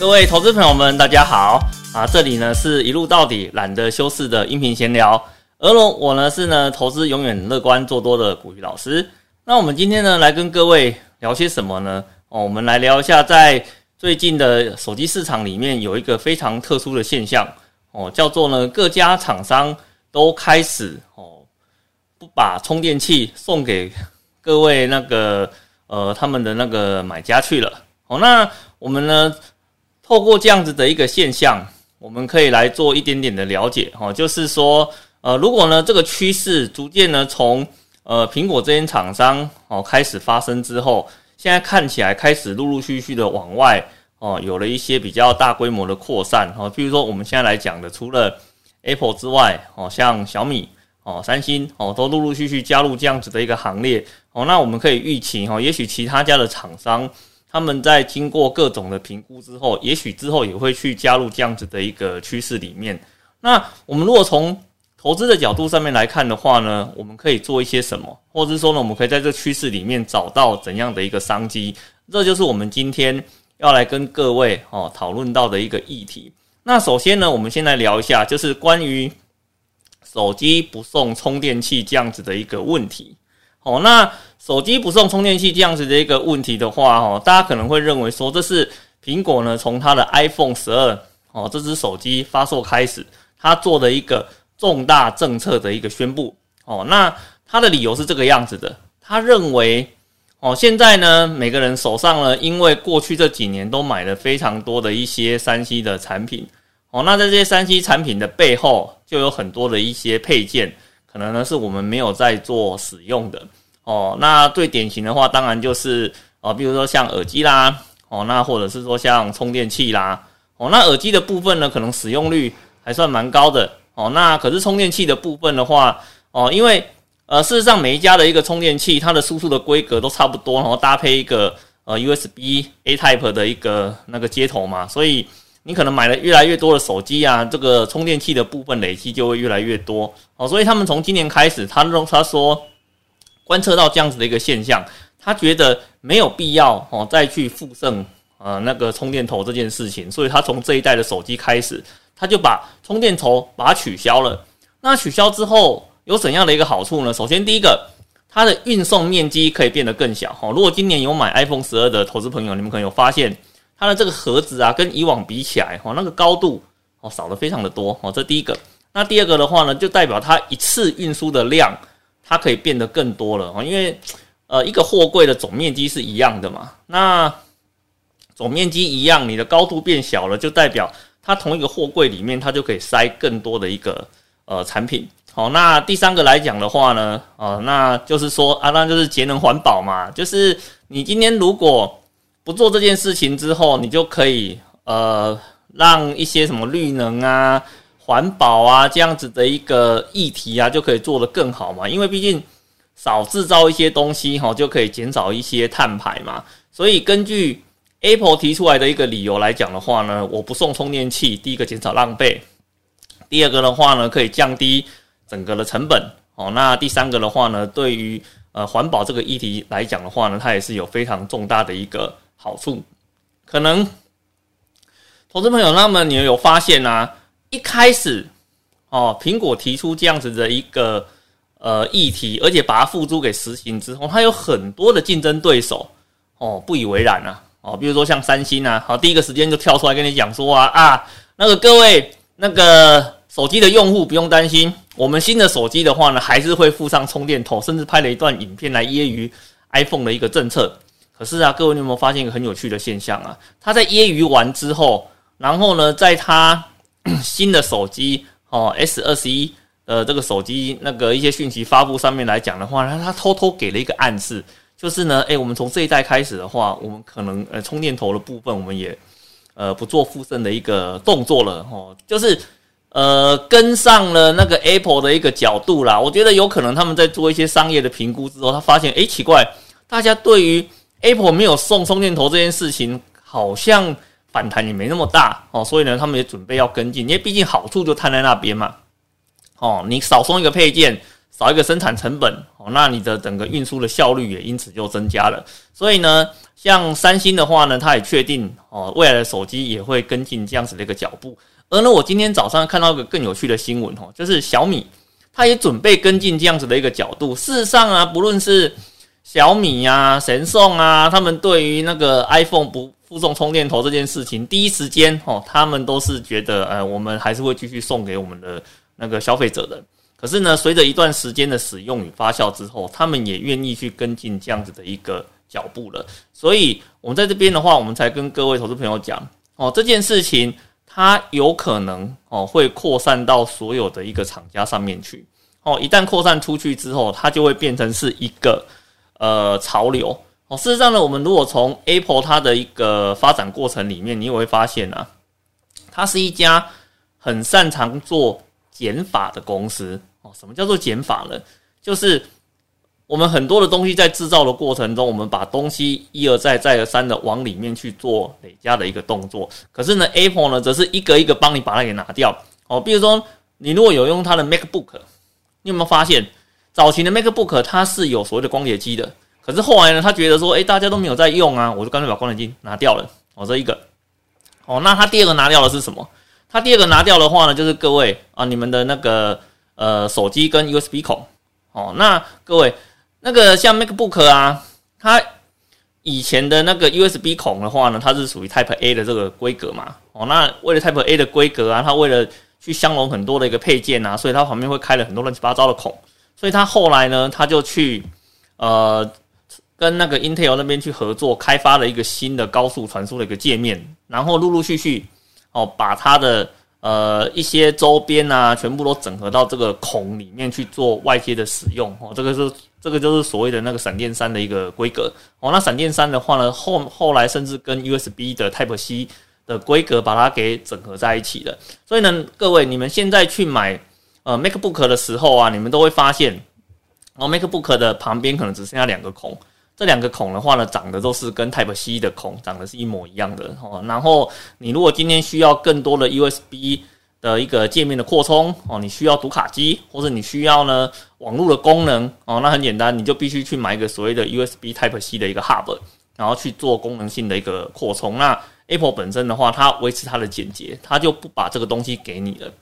各位投资朋友们，大家好啊！这里呢是一路到底懒得修饰的音频闲聊。而我呢是呢投资永远乐观做多的古玉老师。那我们今天呢来跟各位聊些什么呢？哦，我们来聊一下在最近的手机市场里面有一个非常特殊的现象哦，叫做呢各家厂商都开始哦不把充电器送给各位那个呃他们的那个买家去了哦。那我们呢？透过这样子的一个现象，我们可以来做一点点的了解哈，就是说，呃，如果呢这个趋势逐渐呢从呃苹果这间厂商哦开始发生之后，现在看起来开始陆陆续续的往外哦有了一些比较大规模的扩散哈，比如说我们现在来讲的，除了 Apple 之外哦，像小米哦、三星哦都陆陆续续加入这样子的一个行列哦，那我们可以预期哈，也许其他家的厂商。他们在经过各种的评估之后，也许之后也会去加入这样子的一个趋势里面。那我们如果从投资的角度上面来看的话呢，我们可以做一些什么，或者是说呢，我们可以在这趋势里面找到怎样的一个商机？这就是我们今天要来跟各位哦讨论到的一个议题。那首先呢，我们先来聊一下，就是关于手机不送充电器这样子的一个问题。哦，那手机不送充电器这样子的一个问题的话，哦，大家可能会认为说这是苹果呢从它的 iPhone 十二哦这只手机发售开始，它做的一个重大政策的一个宣布。哦，那他的理由是这个样子的，他认为哦现在呢每个人手上呢，因为过去这几年都买了非常多的一些三 C 的产品，哦，那在这些三 C 产品的背后就有很多的一些配件。可能呢是我们没有在做使用的哦。那最典型的话，当然就是哦，比如说像耳机啦，哦，那或者是说像充电器啦，哦，那耳机的部分呢，可能使用率还算蛮高的哦。那可是充电器的部分的话，哦，因为呃，事实上每一家的一个充电器，它的输出的规格都差不多，然后搭配一个呃 USB A Type 的一个那个接头嘛，所以。你可能买了越来越多的手机啊，这个充电器的部分累积就会越来越多哦，所以他们从今年开始，他他说观测到这样子的一个现象，他觉得没有必要哦再去附赠呃那个充电头这件事情，所以他从这一代的手机开始，他就把充电头把它取消了。那取消之后有怎样的一个好处呢？首先第一个，它的运送面积可以变得更小哦。如果今年有买 iPhone 十二的投资朋友，你们可能有发现。它的这个盒子啊，跟以往比起来，哦，那个高度哦少的非常的多哦。这第一个，那第二个的话呢，就代表它一次运输的量，它可以变得更多了哦。因为呃，一个货柜的总面积是一样的嘛，那总面积一样，你的高度变小了，就代表它同一个货柜里面，它就可以塞更多的一个呃产品。好，那第三个来讲的话呢，啊，那就是说啊，那就是节能环保嘛，就是你今天如果不做这件事情之后，你就可以呃让一些什么绿能啊、环保啊这样子的一个议题啊，就可以做得更好嘛。因为毕竟少制造一些东西哈，就可以减少一些碳排嘛。所以根据 Apple 提出来的一个理由来讲的话呢，我不送充电器，第一个减少浪费，第二个的话呢可以降低整个的成本哦。那第三个的话呢，对于呃环保这个议题来讲的话呢，它也是有非常重大的一个。好处，可能投资朋友，那么你有发现啊？一开始哦，苹果提出这样子的一个呃议题，而且把它付诸给实行之后，它有很多的竞争对手哦不以为然啊哦，比如说像三星啊，好，第一个时间就跳出来跟你讲说啊啊，那个各位那个手机的用户不用担心，我们新的手机的话呢，还是会附上充电头，甚至拍了一段影片来揶揄 iPhone 的一个政策。可是啊，各位，你有没有发现一个很有趣的现象啊？他在揶揄完之后，然后呢，在他新的手机哦 S 二十一呃这个手机那个一些讯息发布上面来讲的话，他他偷偷给了一个暗示，就是呢，诶，我们从这一代开始的话，我们可能呃充电头的部分，我们也呃不做附赠的一个动作了哦，就是呃跟上了那个 Apple 的一个角度啦。我觉得有可能他们在做一些商业的评估之后，他发现诶奇怪，大家对于 Apple 没有送充电头这件事情，好像反弹也没那么大哦，所以呢，他们也准备要跟进，因为毕竟好处就摊在那边嘛。哦，你少送一个配件，少一个生产成本哦，那你的整个运输的效率也因此就增加了。所以呢，像三星的话呢，它也确定哦，未来的手机也会跟进这样子的一个脚步。而呢，我今天早上看到一个更有趣的新闻哦，就是小米它也准备跟进这样子的一个角度。事实上啊，不论是小米呀、神送啊，他们对于那个 iPhone 不附送充电头这件事情，第一时间哦，他们都是觉得，呃，我们还是会继续送给我们的那个消费者的。可是呢，随着一段时间的使用与发酵之后，他们也愿意去跟进这样子的一个脚步了。所以，我们在这边的话，我们才跟各位投资朋友讲，哦，这件事情它有可能哦会扩散到所有的一个厂家上面去。哦，一旦扩散出去之后，它就会变成是一个。呃，潮流哦。事实上呢，我们如果从 Apple 它的一个发展过程里面，你也会发现啊，它是一家很擅长做减法的公司哦。什么叫做减法呢？就是我们很多的东西在制造的过程中，我们把东西一而再、再而三的往里面去做累加的一个动作。可是呢，Apple 呢，则是一个一个帮你把它给拿掉哦。比如说，你如果有用它的 MacBook，你有没有发现？早期的 MacBook 它是有所谓的光碟机的，可是后来呢，他觉得说，诶，大家都没有在用啊，我就干脆把光碟机拿掉了。哦，这一个，哦，那他第二个拿掉的是什么？他第二个拿掉的话呢，就是各位啊，你们的那个呃手机跟 USB 孔。哦，那各位那个像 MacBook 啊，它以前的那个 USB 孔的话呢，它是属于 Type A 的这个规格嘛。哦，那为了 Type A 的规格啊，它为了去相容很多的一个配件啊，所以它旁边会开了很多乱七八糟的孔。所以他后来呢，他就去呃跟那个 Intel 那边去合作，开发了一个新的高速传输的一个界面，然后陆陆续续哦把它的呃一些周边啊全部都整合到这个孔里面去做外接的使用哦，这个是这个就是所谓的那个闪电三的一个规格哦。那闪电三的话呢，后后来甚至跟 USB 的 Type C 的规格把它给整合在一起的。所以呢，各位你们现在去买。呃，MacBook 的时候啊，你们都会发现，哦，MacBook 的旁边可能只剩下两个孔，这两个孔的话呢，长得都是跟 Type C 的孔长得是一模一样的哦。然后你如果今天需要更多的 USB 的一个界面的扩充哦，你需要读卡机，或者你需要呢网络的功能哦，那很简单，你就必须去买一个所谓的 USB Type C 的一个 Hub，然后去做功能性的一个扩充。那 Apple 本身的话，它维持它的简洁，它就不把这个东西给你了。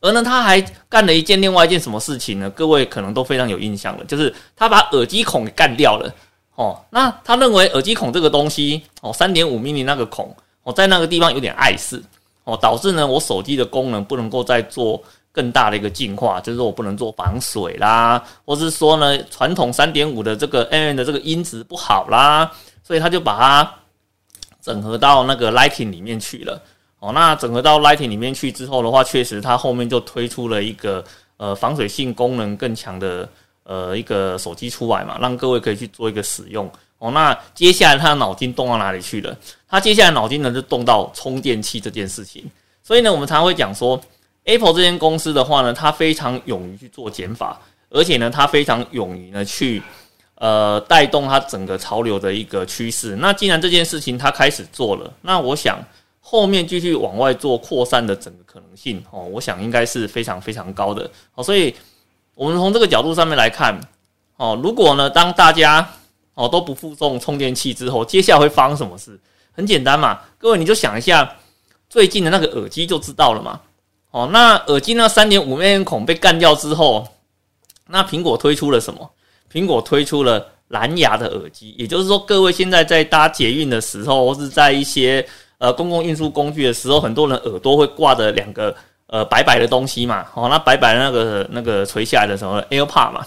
而呢，他还干了一件另外一件什么事情呢？各位可能都非常有印象了，就是他把耳机孔给干掉了。哦，那他认为耳机孔这个东西，哦，三点五 mm 那个孔，哦，在那个地方有点碍事，哦，导致呢，我手机的功能不能够再做更大的一个进化，就是说我不能做防水啦，或是说呢，传统三点五的这个 N 的这个音质不好啦，所以他就把它整合到那个 Lighting 里面去了。哦，那整合到 Lighting 里面去之后的话，确实它后面就推出了一个呃防水性功能更强的呃一个手机出来嘛，让各位可以去做一个使用。哦，那接下来他的脑筋动到哪里去了？他接下来脑筋呢就动到充电器这件事情。所以呢，我们常会讲说，Apple 这间公司的话呢，它非常勇于去做减法，而且呢，它非常勇于呢去呃带动它整个潮流的一个趋势。那既然这件事情它开始做了，那我想。后面继续往外做扩散的整个可能性哦，我想应该是非常非常高的哦，所以我们从这个角度上面来看哦，如果呢当大家哦都不附送充电器之后，接下来会发生什么事？很简单嘛，各位你就想一下最近的那个耳机就知道了嘛。哦，那耳机那三点五 mm 孔被干掉之后，那苹果推出了什么？苹果推出了蓝牙的耳机，也就是说，各位现在在搭捷运的时候，或是在一些呃，公共运输工具的时候，很多人耳朵会挂着两个呃白白的东西嘛，哦，那白白的那个那个垂下来的什么 AirPod 嘛，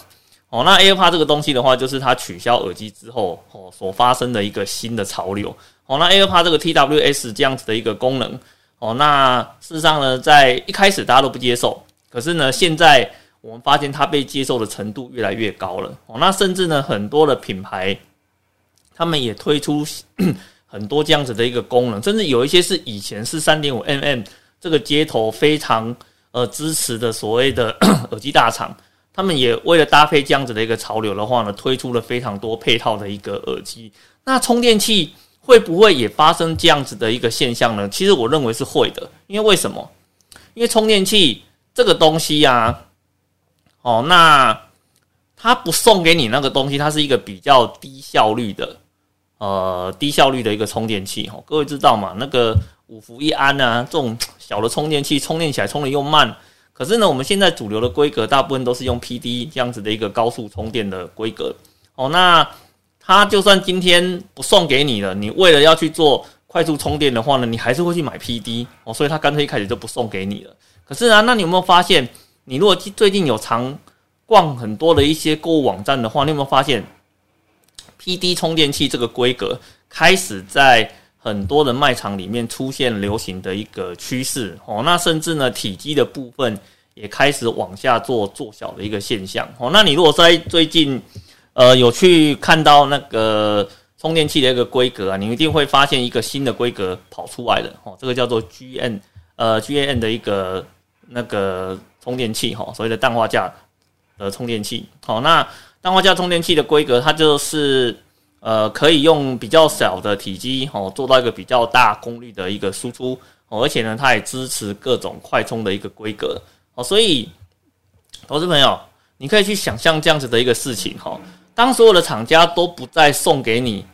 哦，那 AirPod 这个东西的话，就是它取消耳机之后哦所发生的一个新的潮流，哦，那 AirPod 这个 TWS 这样子的一个功能，哦，那事实上呢，在一开始大家都不接受，可是呢，现在我们发现它被接受的程度越来越高了，哦，那甚至呢，很多的品牌他们也推出。很多这样子的一个功能，甚至有一些是以前是三点五 mm 这个街头非常呃支持的所谓的 耳机大厂，他们也为了搭配这样子的一个潮流的话呢，推出了非常多配套的一个耳机。那充电器会不会也发生这样子的一个现象呢？其实我认为是会的，因为为什么？因为充电器这个东西呀，哦，那它不送给你那个东西，它是一个比较低效率的，呃，低效率的一个充电器哈。各位知道吗？那个五伏一安啊，这种小的充电器充电起来充的又慢。可是呢，我们现在主流的规格大部分都是用 PD 这样子的一个高速充电的规格哦。那它就算今天不送给你了，你为了要去做快速充电的话呢，你还是会去买 PD 哦。所以它干脆一开始就不送给你了。可是啊，那你有没有发现，你如果最近有常逛很多的一些购物网站的话，你有没有发现 PD 充电器这个规格开始在？很多的卖场里面出现流行的一个趋势哦，那甚至呢体积的部分也开始往下做做小的一个现象哦。那你如果在最近呃有去看到那个充电器的一个规格啊，你一定会发现一个新的规格跑出来了哦，这个叫做 G N 呃 G N 的一个那个充电器哈，所谓的氮化镓的充电器。好，那氮化镓充电器的规格它就是。呃，可以用比较小的体积哦，做到一个比较大功率的一个输出，而且呢，它也支持各种快充的一个规格哦，所以，投资朋友，你可以去想象这样子的一个事情哈，当所有的厂家都不再送给你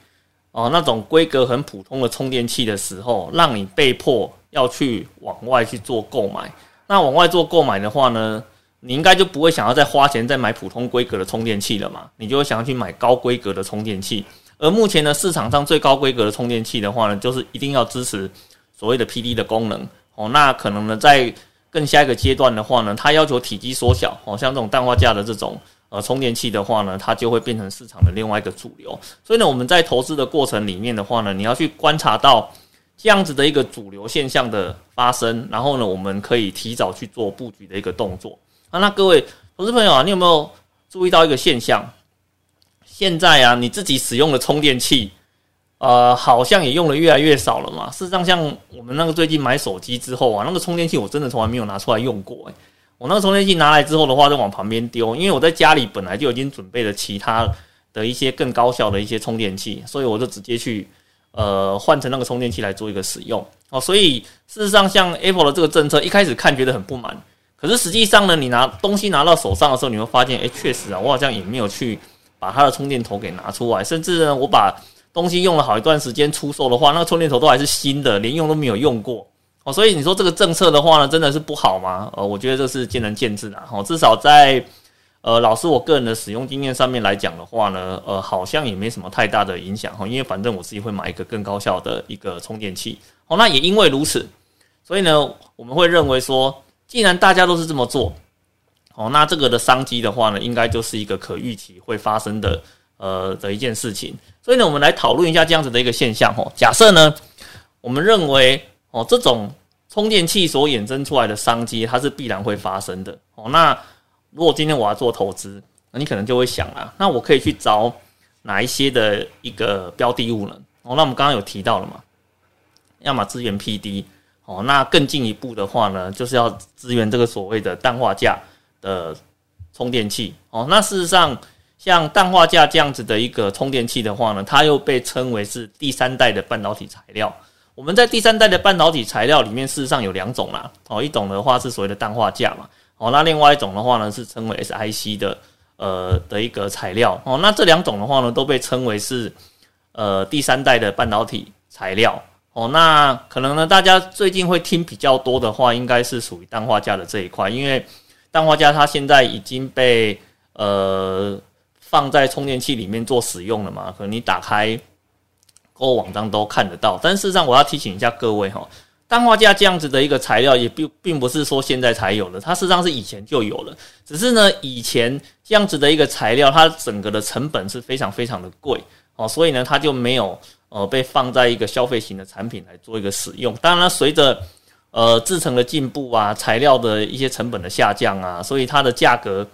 哦那种规格很普通的充电器的时候，让你被迫要去往外去做购买，那往外做购买的话呢？你应该就不会想要再花钱再买普通规格的充电器了嘛？你就会想要去买高规格的充电器。而目前呢，市场上最高规格的充电器的话呢，就是一定要支持所谓的 PD 的功能哦。那可能呢，在更下一个阶段的话呢，它要求体积缩小哦，像这种氮化镓的这种呃充电器的话呢，它就会变成市场的另外一个主流。所以呢，我们在投资的过程里面的话呢，你要去观察到这样子的一个主流现象的发生，然后呢，我们可以提早去做布局的一个动作。啊，那各位投资朋友啊，你有没有注意到一个现象？现在啊，你自己使用的充电器，呃，好像也用的越来越少了嘛。事实上，像我们那个最近买手机之后啊，那个充电器我真的从来没有拿出来用过。诶，我那个充电器拿来之后的话，就往旁边丢，因为我在家里本来就已经准备了其他的一些更高效的一些充电器，所以我就直接去呃换成那个充电器来做一个使用。哦，所以事实上，像 Apple 的这个政策，一开始看觉得很不满。可是实际上呢，你拿东西拿到手上的时候，你会发现，哎，确实啊，我好像也没有去把它的充电头给拿出来，甚至呢，我把东西用了好一段时间出售的话，那个充电头都还是新的，连用都没有用过哦。所以你说这个政策的话呢，真的是不好吗？呃，我觉得这是见仁见智的哦。至少在呃，老师我个人的使用经验上面来讲的话呢，呃，好像也没什么太大的影响哈，因为反正我自己会买一个更高效的一个充电器哦。那也因为如此，所以呢，我们会认为说。既然大家都是这么做，哦，那这个的商机的话呢，应该就是一个可预期会发生的，呃的一件事情。所以呢，我们来讨论一下这样子的一个现象。哦，假设呢，我们认为哦，这种充电器所衍生出来的商机，它是必然会发生的。哦，那如果今天我要做投资，那你可能就会想啊，那我可以去找哪一些的一个标的物呢？哦，那我们刚刚有提到了嘛，要么资源 PD。哦，那更进一步的话呢，就是要支援这个所谓的氮化镓的充电器。哦，那事实上，像氮化镓这样子的一个充电器的话呢，它又被称为是第三代的半导体材料。我们在第三代的半导体材料里面，事实上有两种啦。哦，一种的话是所谓的氮化镓嘛。哦，那另外一种的话呢，是称为 SiC 的呃的一个材料。哦，那这两种的话呢，都被称为是呃第三代的半导体材料。哦，那可能呢，大家最近会听比较多的话，应该是属于氮化镓的这一块，因为氮化镓它现在已经被呃放在充电器里面做使用了嘛，可能你打开购物网站都看得到。但事实上，我要提醒一下各位哈，氮化镓这样子的一个材料也并并不是说现在才有的，它事实上是以前就有了，只是呢，以前这样子的一个材料，它整个的成本是非常非常的贵哦，所以呢，它就没有。呃，被放在一个消费型的产品来做一个使用。当然，随着呃制成的进步啊，材料的一些成本的下降啊，所以它的价格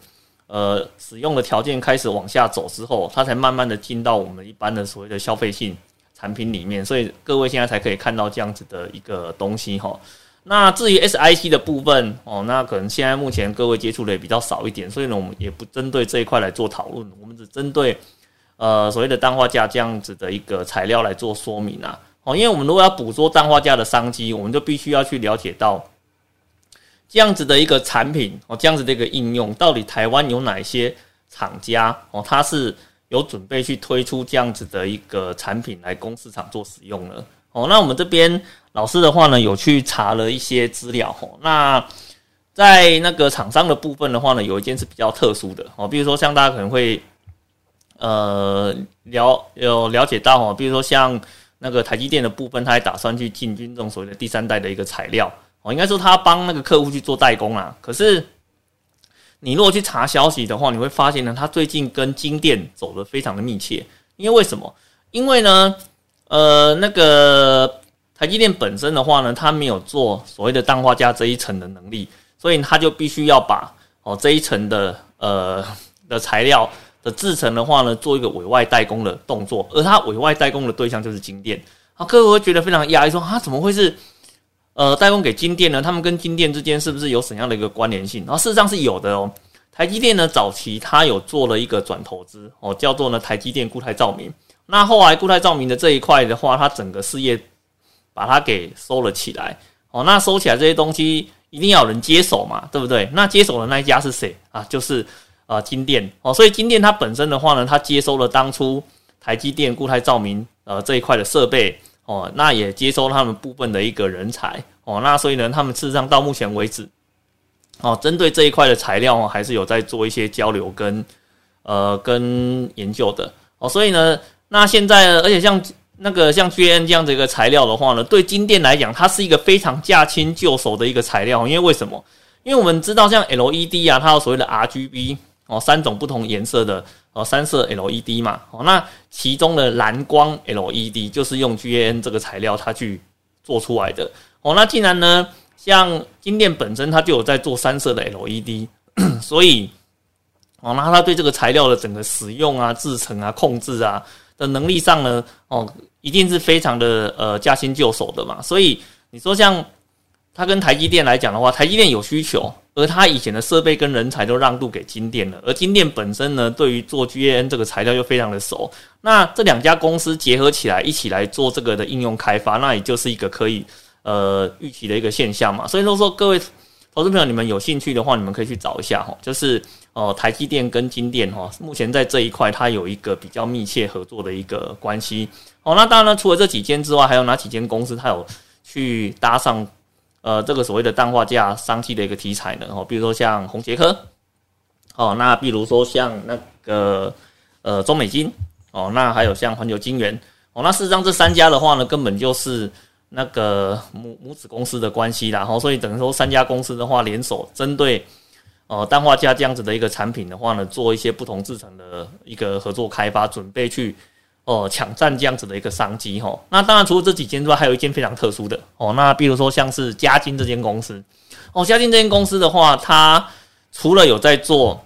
呃使用的条件开始往下走之后，它才慢慢的进到我们一般的所谓的消费性产品里面。所以各位现在才可以看到这样子的一个东西哈。那至于 SIC 的部分哦，那可能现在目前各位接触的也比较少一点，所以呢，我们也不针对这一块来做讨论，我们只针对。呃，所谓的氮化镓这样子的一个材料来做说明啊，哦，因为我们如果要捕捉氮化镓的商机，我们就必须要去了解到这样子的一个产品哦，这样子的一个应用，到底台湾有哪些厂家哦，它是有准备去推出这样子的一个产品来供市场做使用了哦。那我们这边老师的话呢，有去查了一些资料哦。那在那个厂商的部分的话呢，有一件是比较特殊的哦，比如说像大家可能会呃了有了解到哦，比如说像那个台积电的部分，它还打算去进军这种所谓的第三代的一个材料哦，应该说他帮那个客户去做代工啊，可是。你如果去查消息的话，你会发现呢，它最近跟金店走的非常的密切。因为为什么？因为呢，呃，那个台积电本身的话呢，它没有做所谓的氮化镓这一层的能力，所以它就必须要把哦这一层的呃的材料的制成的话呢，做一个委外代工的动作。而它委外代工的对象就是金店。啊，各位会觉得非常压抑，说啊，怎么会是？呃，代工给金店呢？他们跟金店之间是不是有怎样的一个关联性？然后事实上是有的哦。台积电呢，早期它有做了一个转投资哦，叫做呢台积电固态照明。那后来固态照明的这一块的话，它整个事业把它给收了起来哦。那收起来这些东西，一定要有人接手嘛，对不对？那接手的那一家是谁啊？就是呃金店哦。所以金店它本身的话呢，它接收了当初台积电固态照明呃这一块的设备。哦，那也接收他们部分的一个人才哦，那所以呢，他们事实上到目前为止，哦，针对这一块的材料哦，还是有在做一些交流跟呃跟研究的哦，所以呢，那现在而且像那个像 G N 这样的一个材料的话呢，对金店来讲，它是一个非常驾轻就熟的一个材料，因为为什么？因为我们知道像 L E D 啊，它有所谓的 R G B 哦，三种不同颜色的。哦，三色 LED 嘛，哦，那其中的蓝光 LED 就是用 GaN 这个材料它去做出来的。哦，那既然呢，像金店本身它就有在做三色的 LED，所以，哦，那它对这个材料的整个使用啊、制成啊、控制啊的能力上呢，哦，一定是非常的呃驾轻就熟的嘛。所以你说像它跟台积电来讲的话，台积电有需求。而它以前的设备跟人才都让渡给金店了，而金店本身呢，对于做 GAN 这个材料又非常的熟。那这两家公司结合起来，一起来做这个的应用开发，那也就是一个可以呃预期的一个现象嘛。所以说说各位投资朋友，你们有兴趣的话，你们可以去找一下哈，就是哦台积电跟金店哈，目前在这一块它有一个比较密切合作的一个关系。哦，那当然呢，除了这几间之外，还有哪几间公司它有去搭上？呃，这个所谓的氮化镓商机的一个题材呢，哦，比如说像红杰科，哦，那比如说像那个呃中美金，哦，那还有像环球金源，哦，那事实上这三家的话呢，根本就是那个母母子公司的关系啦，然后所以等于说三家公司的话联手针对呃氮化镓这样子的一个产品的话呢，做一些不同制成的一个合作开发，准备去。哦，抢占这样子的一个商机哈。那当然，除了这几间之外，还有一间非常特殊的哦。那比如说像是嘉金这间公司哦，嘉金这间公司的话，它除了有在做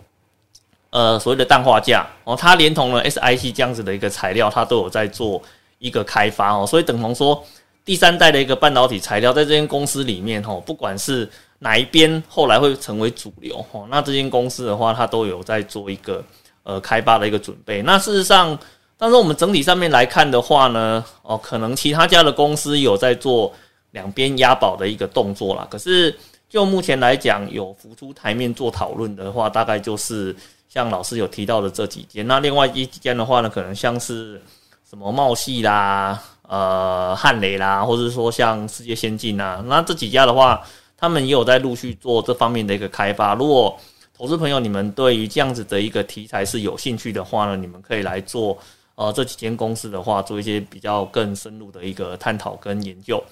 呃所谓的氮化镓哦，它连同了 SiC 这样子的一个材料，它都有在做一个开发哦。所以等同说，第三代的一个半导体材料在这间公司里面哦，不管是哪一边后来会成为主流哦，那这间公司的话，它都有在做一个呃开发的一个准备。那事实上。但是我们整体上面来看的话呢，哦，可能其他家的公司有在做两边押宝的一个动作啦。可是就目前来讲，有浮出台面做讨论的话，大概就是像老师有提到的这几间。那另外一间的话呢，可能像是什么茂系啦、呃汉雷啦，或者说像世界先进啦，那这几家的话，他们也有在陆续做这方面的一个开发。如果投资朋友你们对于这样子的一个题材是有兴趣的话呢，你们可以来做。呃，这几间公司的话，做一些比较更深入的一个探讨跟研究。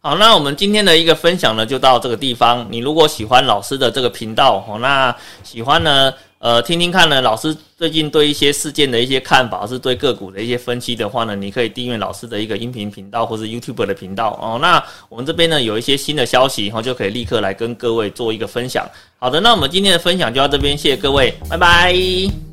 好，那我们今天的一个分享呢，就到这个地方。你如果喜欢老师的这个频道，哦，那喜欢呢？呃，听听看呢，老师最近对一些事件的一些看法，是对个股的一些分析的话呢，你可以订阅老师的一个音频频道或是 YouTube 的频道哦。那我们这边呢有一些新的消息，然后就可以立刻来跟各位做一个分享。好的，那我们今天的分享就到这边，谢谢各位，拜拜。